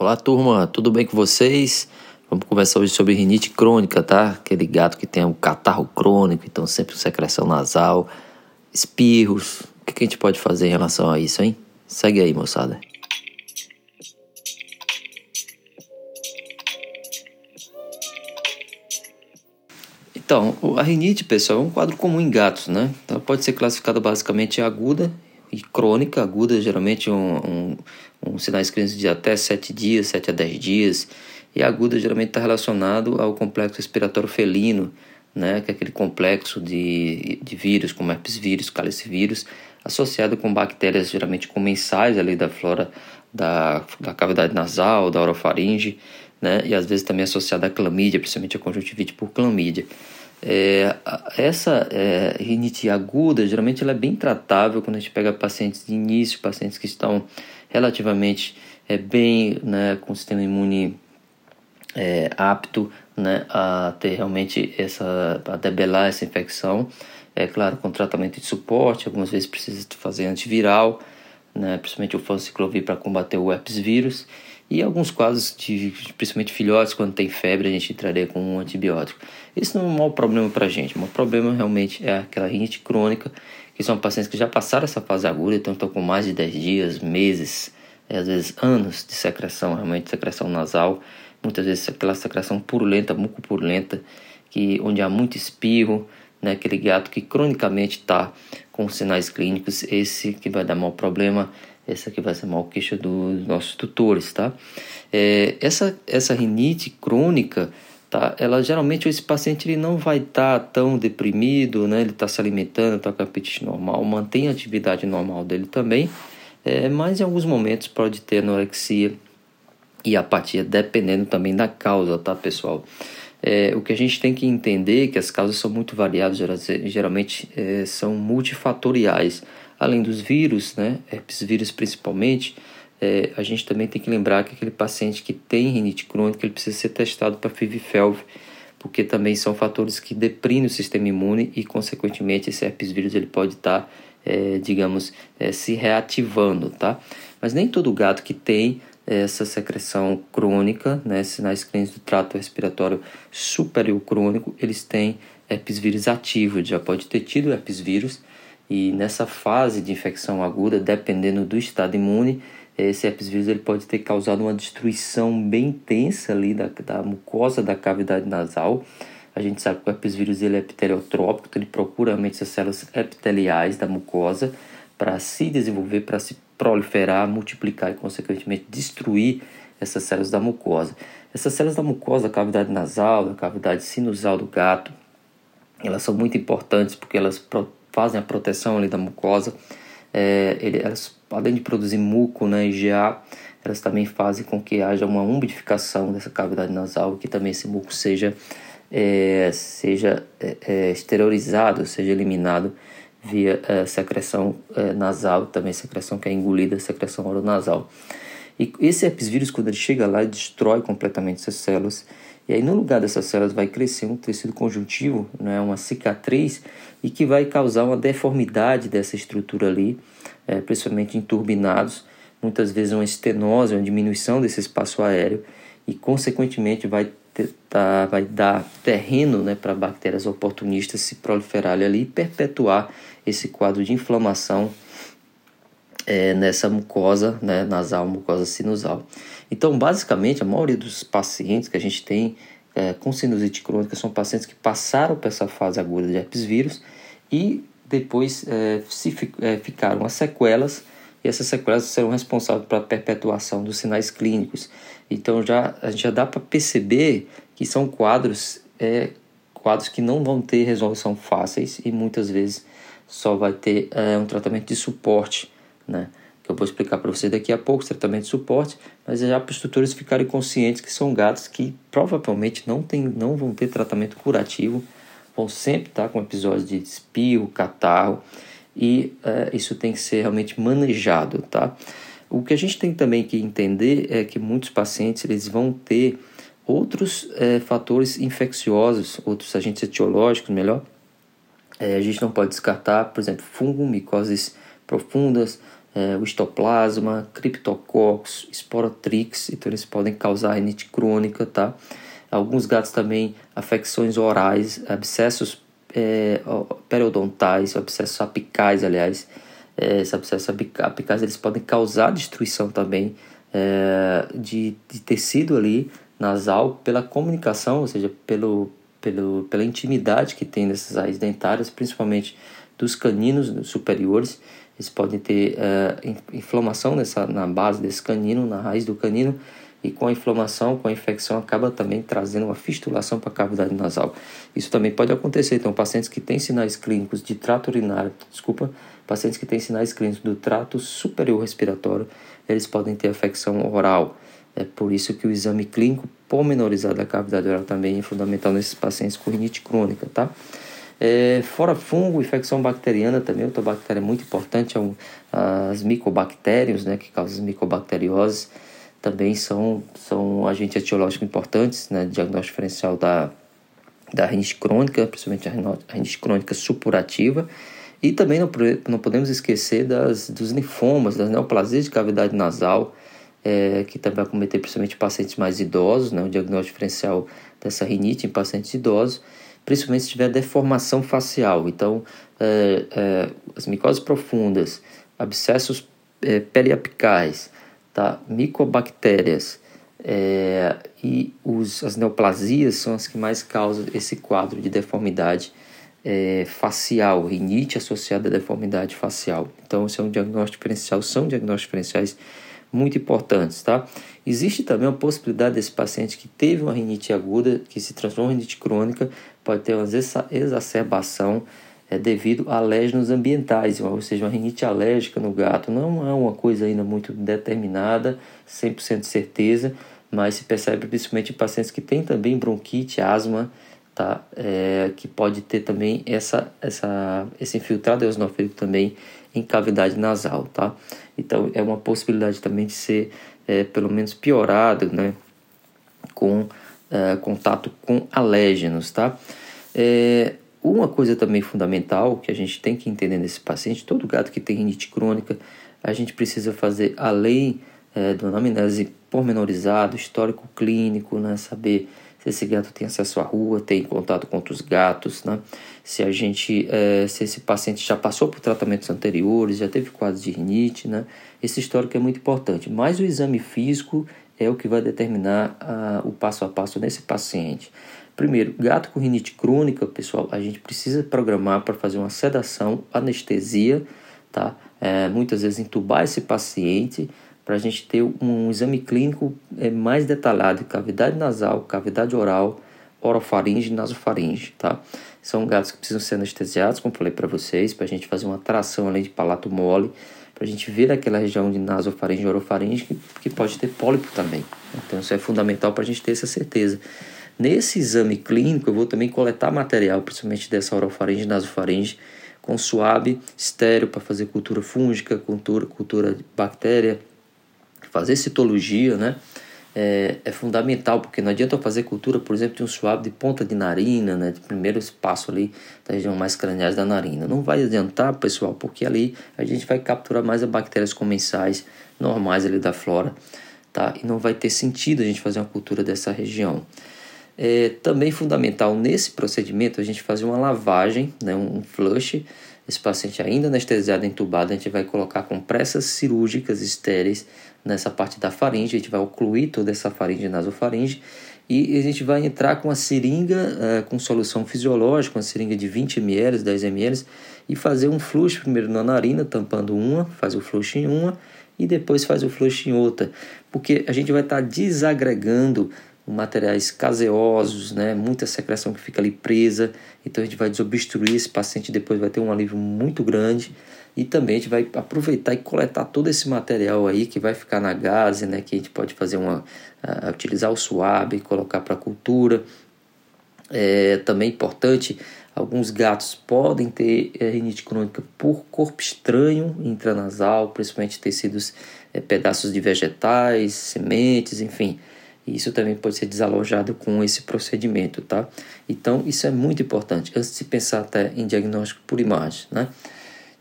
Olá, turma, tudo bem com vocês? Vamos conversar hoje sobre rinite crônica, tá? Aquele gato que tem um catarro crônico, então sempre secreção nasal, espirros. O que a gente pode fazer em relação a isso, hein? Segue aí, moçada. Então, a rinite, pessoal, é um quadro comum em gatos, né? Então, pode ser classificada basicamente aguda e crônica. Aguda, geralmente, um, um, um sinais clínicos de até 7 dias, 7 a 10 dias. E aguda, geralmente, está relacionado ao complexo respiratório felino, né? Que é aquele complexo de, de vírus, como herpes vírus, calicivírus, associado com bactérias geralmente comensais ali da flora da, da cavidade nasal, da orofaringe, né? E às vezes também associada à clamídia, principalmente a conjuntivite por clamídia. É, essa é, rinite aguda, geralmente ela é bem tratável quando a gente pega pacientes de início, pacientes que estão relativamente é, bem né, com o sistema imune é, apto né, a ter realmente essa, a debelar essa infecção. É claro, com tratamento de suporte, algumas vezes precisa fazer antiviral, né, principalmente o fanciclovir para combater o herpes vírus. E alguns casos, de, principalmente filhotes, quando tem febre, a gente entraria com um antibiótico. Isso não é um mau problema para a gente. O mau problema realmente é aquela rinite crônica, que são pacientes que já passaram essa fase aguda, então estão com mais de 10 dias, meses, é, às vezes anos de secreção, realmente secreção nasal. Muitas vezes aquela secreção purulenta, mucopurulenta, que, onde há muito espirro, né, aquele gato que cronicamente está com sinais clínicos, esse que vai dar mau problema essa aqui vai ser mal queixa dos nossos tutores, tá? É, essa, essa rinite crônica, tá? Ela geralmente esse paciente ele não vai estar tá tão deprimido, né? Ele está se alimentando, está com apetite normal, mantém a atividade normal dele também, é, mas em alguns momentos pode ter anorexia e apatia, dependendo também da causa, tá, pessoal? É, o que a gente tem que entender é que as causas são muito variadas, geralmente é, são multifatoriais além dos vírus, né, herpes vírus principalmente, é, a gente também tem que lembrar que aquele paciente que tem rinite crônica, ele precisa ser testado para FIV-FeLV, porque também são fatores que deprimem o sistema imune e, consequentemente, esse herpes vírus ele pode estar, tá, é, digamos, é, se reativando, tá? Mas nem todo gato que tem essa secreção crônica, né, sinais clínicos do trato respiratório superior crônico, eles têm herpes vírus ativo, já pode ter tido herpes vírus, e nessa fase de infecção aguda, dependendo do estado imune, esse herpes vírus ele pode ter causado uma destruição bem intensa ali da, da mucosa da cavidade nasal. A gente sabe que o herpes vírus ele é epiteliotrópico, então ele procura realmente essas células epiteliais da mucosa para se desenvolver, para se proliferar, multiplicar e, consequentemente, destruir essas células da mucosa. Essas células da mucosa, da cavidade nasal, da cavidade sinusal do gato, elas são muito importantes porque elas fazem a proteção ali da mucosa. É, ele, elas, além de produzir muco, né, IgA, elas também fazem com que haja uma umidificação dessa cavidade nasal, que também esse muco seja, é, seja é, é exteriorizado, seja eliminado via é, secreção é, nasal, também secreção que é engolida, secreção oronasal. E esse herpes vírus, quando ele chega lá, ele destrói completamente essas células. E aí, no lugar dessas células, vai crescer um tecido conjuntivo, né, uma cicatriz, e que vai causar uma deformidade dessa estrutura ali, é, principalmente em turbinados, muitas vezes uma estenose, uma diminuição desse espaço aéreo, e, consequentemente, vai, ter, tá, vai dar terreno né, para bactérias oportunistas se proliferarem ali e perpetuar esse quadro de inflamação é, nessa mucosa né, nasal, mucosa sinusal. Então, basicamente, a maioria dos pacientes que a gente tem é, com sinusite crônica são pacientes que passaram por essa fase aguda de herpes vírus e depois é, se é, ficaram as sequelas e essas sequelas serão responsáveis pela perpetuação dos sinais clínicos. Então já já dá para perceber que são quadros é, quadros que não vão ter resolução fáceis e muitas vezes só vai ter é, um tratamento de suporte né? Que eu vou explicar para você daqui a pouco, tratamento de suporte, mas já para os tutores ficarem conscientes que são gatos que provavelmente não, tem, não vão ter tratamento curativo, vão sempre estar com episódios de espio, catarro, e é, isso tem que ser realmente manejado, tá? O que a gente tem também que entender é que muitos pacientes eles vão ter outros é, fatores infecciosos, outros agentes etiológicos, melhor. É, a gente não pode descartar, por exemplo, fungo, micoses profundas, é, o histoplasma, criptococcus, sporotrix, então eles podem causar rinite crônica, tá? Alguns gatos também, afecções orais, abscessos é, periodontais, abscessos apicais, aliás, é, esses abscessos apicais eles podem causar destruição também é, de, de tecido ali nasal pela comunicação, ou seja, pelo, pelo, pela intimidade que tem nessas raízes dentárias, principalmente dos caninos superiores. Eles podem ter uh, inflamação nessa, na base desse canino, na raiz do canino, e com a inflamação, com a infecção, acaba também trazendo uma fistulação para a cavidade nasal. Isso também pode acontecer. Então, pacientes que têm sinais clínicos de trato urinário, desculpa, pacientes que têm sinais clínicos do trato superior respiratório, eles podem ter afecção oral. É por isso que o exame clínico pormenorizado da cavidade oral também é fundamental nesses pacientes com rinite crônica, tá? É, fora fungo, infecção bacteriana também, outra bactéria muito importante, é um, as micobactérios, né, que causam micobacterioses, também são, são agentes etiológicos importantes, né, diagnóstico diferencial da, da rinite crônica, principalmente a rinite crônica supurativa, e também não, não podemos esquecer das, dos linfomas, das neoplasias de cavidade nasal, é, que também vai cometer principalmente pacientes mais idosos, né, o diagnóstico diferencial dessa rinite em pacientes idosos, principalmente se tiver deformação facial. Então, é, é, as micoses profundas, abscessos é, periapicais, tá? micobactérias é, e os, as neoplasias são as que mais causam esse quadro de deformidade é, facial, rinite associada à deformidade facial. Então, esse é um diagnóstico diferencial, são diagnósticos diferenciais muito importantes, tá? Existe também a possibilidade desse paciente que teve uma rinite aguda, que se transforma em rinite crônica, pode ter uma exacerbação é, devido a alérgenos ambientais, ou seja, uma rinite alérgica no gato. Não é uma coisa ainda muito determinada, 100% de certeza, mas se percebe principalmente em pacientes que têm também bronquite, asma, tá? É, que pode ter também essa, essa, esse infiltrado eosinofílico também em cavidade nasal, tá? Então é uma possibilidade também de ser é, pelo menos piorado, né? Com é, contato com alérgenos, tá? É, uma coisa também fundamental que a gente tem que entender nesse paciente, todo gato que tem rinite crônica, a gente precisa fazer além é, do anamnese pormenorizado, histórico clínico, né? Saber se esse gato tem acesso à rua, tem contato com outros gatos, né? se a gente, é, se esse paciente já passou por tratamentos anteriores, já teve quadros de rinite, né? esse histórico é muito importante. Mas o exame físico é o que vai determinar ah, o passo a passo nesse paciente. Primeiro, gato com rinite crônica, pessoal, a gente precisa programar para fazer uma sedação, anestesia, tá? É, muitas vezes entubar esse paciente para a gente ter um exame clínico é, mais detalhado de cavidade nasal, cavidade oral, orofaringe e nasofaringe, tá? São gatos que precisam ser anestesiados, como falei para vocês, para a gente fazer uma tração além de palato mole, para a gente ver aquela região de nasofaringe e orofaringe que, que pode ter pólipo também. Então isso é fundamental para a gente ter essa certeza. Nesse exame clínico eu vou também coletar material, principalmente dessa orofaringe e nasofaringe, com suave, estéreo para fazer cultura fúngica, cultura, cultura de bactéria, fazer citologia, né? É, é, fundamental, porque não adianta eu fazer cultura, por exemplo, de um suave de ponta de narina, né, de primeiro espaço ali da região mais craniais da narina. Não vai adiantar, pessoal, porque ali a gente vai capturar mais as bactérias comensais normais ali da flora, tá? E não vai ter sentido a gente fazer uma cultura dessa região. É também fundamental nesse procedimento a gente fazer uma lavagem, né, um flush. Esse paciente ainda anestesiado, entubado, a gente vai colocar compressas cirúrgicas estéreis nessa parte da faringe, a gente vai ocluir toda essa faringe nasofaringe e a gente vai entrar com a seringa uh, com solução fisiológica, uma seringa de 20 ml, 10 ml e fazer um fluxo primeiro na narina, tampando uma, faz o fluxo em uma e depois faz o fluxo em outra, porque a gente vai estar tá desagregando materiais caseosos, né? muita secreção que fica ali presa, então a gente vai desobstruir esse paciente, depois vai ter um alívio muito grande e também a gente vai aproveitar e coletar todo esse material aí que vai ficar na gase, né? Que a gente pode fazer uma uh, utilizar o suave, colocar para cultura. É também importante, alguns gatos podem ter eh, rinite crônica por corpo estranho intranasal, principalmente tecidos, é, pedaços de vegetais, sementes, enfim. Isso também pode ser desalojado com esse procedimento, tá? Então, isso é muito importante, antes de pensar até em diagnóstico por imagem, né?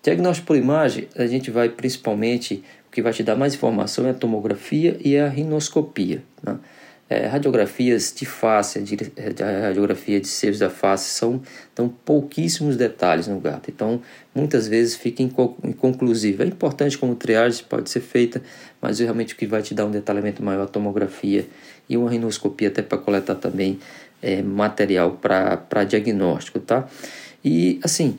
Diagnóstico por imagem, a gente vai principalmente, o que vai te dar mais informação é a tomografia e a rinoscopia. Né? É, radiografias de face, a radiografia de seios da face são dão pouquíssimos detalhes no gato, então muitas vezes fica inconclusivo. É importante como triagem pode ser feita, mas realmente o que vai te dar um detalhamento maior é a tomografia e uma rinoscopia até para coletar também é, material para diagnóstico, tá? E assim,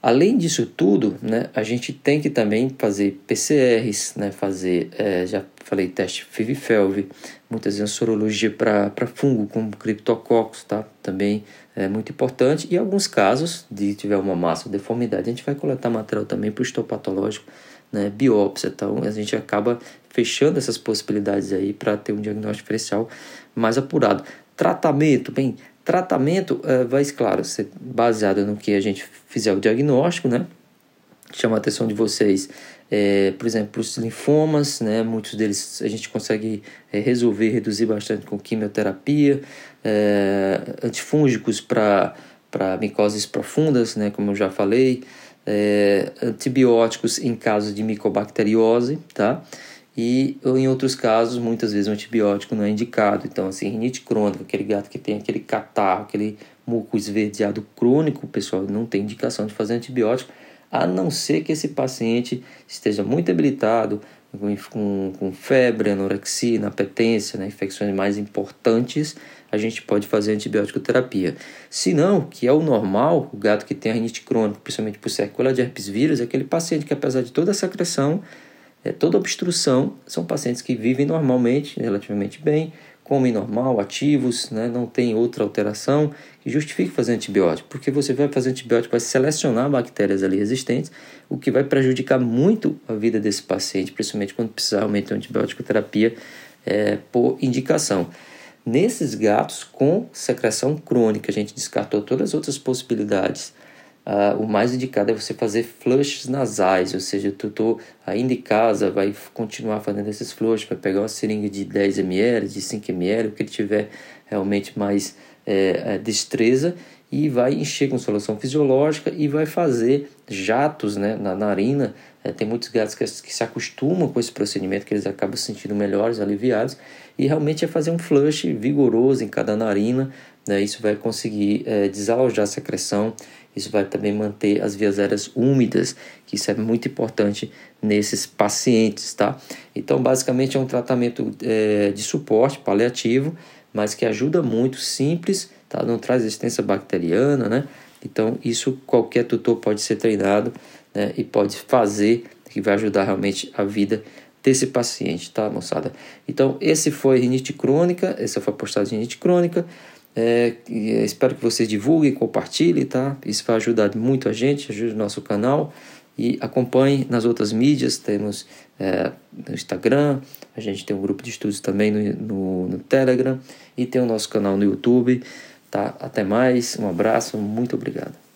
Além disso tudo, né, a gente tem que também fazer PCRs, né, fazer, é, já falei, teste FIV-FeLV, muitas vezes sorologia para fungo, como criptococcus, tá? também é muito importante. E alguns casos, de tiver uma massa ou deformidade, a gente vai coletar material também para o histopatológico, né, biópsia. Então, a gente acaba fechando essas possibilidades aí para ter um diagnóstico diferencial mais apurado. Tratamento, bem, Tratamento uh, vai, claro, ser baseado no que a gente fizer o diagnóstico, né? Chama a atenção de vocês, é, por exemplo, os linfomas, né? Muitos deles a gente consegue é, resolver, reduzir bastante com quimioterapia, é, antifúngicos para micoses profundas, né? Como eu já falei, antibióticos em caso de micobacteriose, tá? e em outros casos, muitas vezes, o antibiótico não é indicado. Então, assim, rinite crônica, aquele gato que tem aquele catarro, aquele muco esverdeado crônico, pessoal, não tem indicação de fazer antibiótico, a não ser que esse paciente esteja muito debilitado, com, com febre, anorexia, inapetência, né, infecções mais importantes, a gente pode fazer antibiótico terapia. Se não, que é o normal, o gato que tem a rinite crônica, principalmente por sequela de herpes vírus, é aquele paciente que apesar de toda a secreção, é, toda obstrução são pacientes que vivem normalmente, relativamente bem, comem normal, ativos, né, não tem outra alteração que justifique fazer antibiótico, porque você vai fazer antibiótico, vai selecionar bactérias ali resistentes, o que vai prejudicar muito a vida desse paciente, principalmente quando precisar realmente de antibiótico terapia é, por indicação. Nesses gatos com secreção crônica, a gente descartou todas as outras possibilidades Uh, o mais indicado é você fazer flushes nasais, ou seja, o tutor ainda em casa vai continuar fazendo esses flushes, vai pegar uma seringa de 10 ml, de 5 ml, o que ele tiver realmente mais é, destreza, e vai encher com solução fisiológica e vai fazer jatos né, na narina. É, tem muitos gatos que, que, se acostumam com esse procedimento, que eles acabam se sentindo melhores, aliviados, e realmente é fazer um flush vigoroso em cada narina, né, isso vai conseguir é, desalojar a secreção isso vai também manter as vias aéreas úmidas, que isso é muito importante nesses pacientes, tá? Então, basicamente é um tratamento é, de suporte paliativo, mas que ajuda muito, simples, tá? Não traz resistência bacteriana, né? Então, isso qualquer tutor pode ser treinado né? e pode fazer, que vai ajudar realmente a vida desse paciente, tá, moçada? Então, esse foi rinite crônica, essa foi a postagem de rinite crônica. É, espero que vocês divulguem, compartilhem, tá? Isso vai ajudar muito a gente, ajude o nosso canal. E acompanhe nas outras mídias, temos é, no Instagram, a gente tem um grupo de estudos também no, no, no Telegram e tem o nosso canal no YouTube. Tá? Até mais, um abraço, muito obrigado.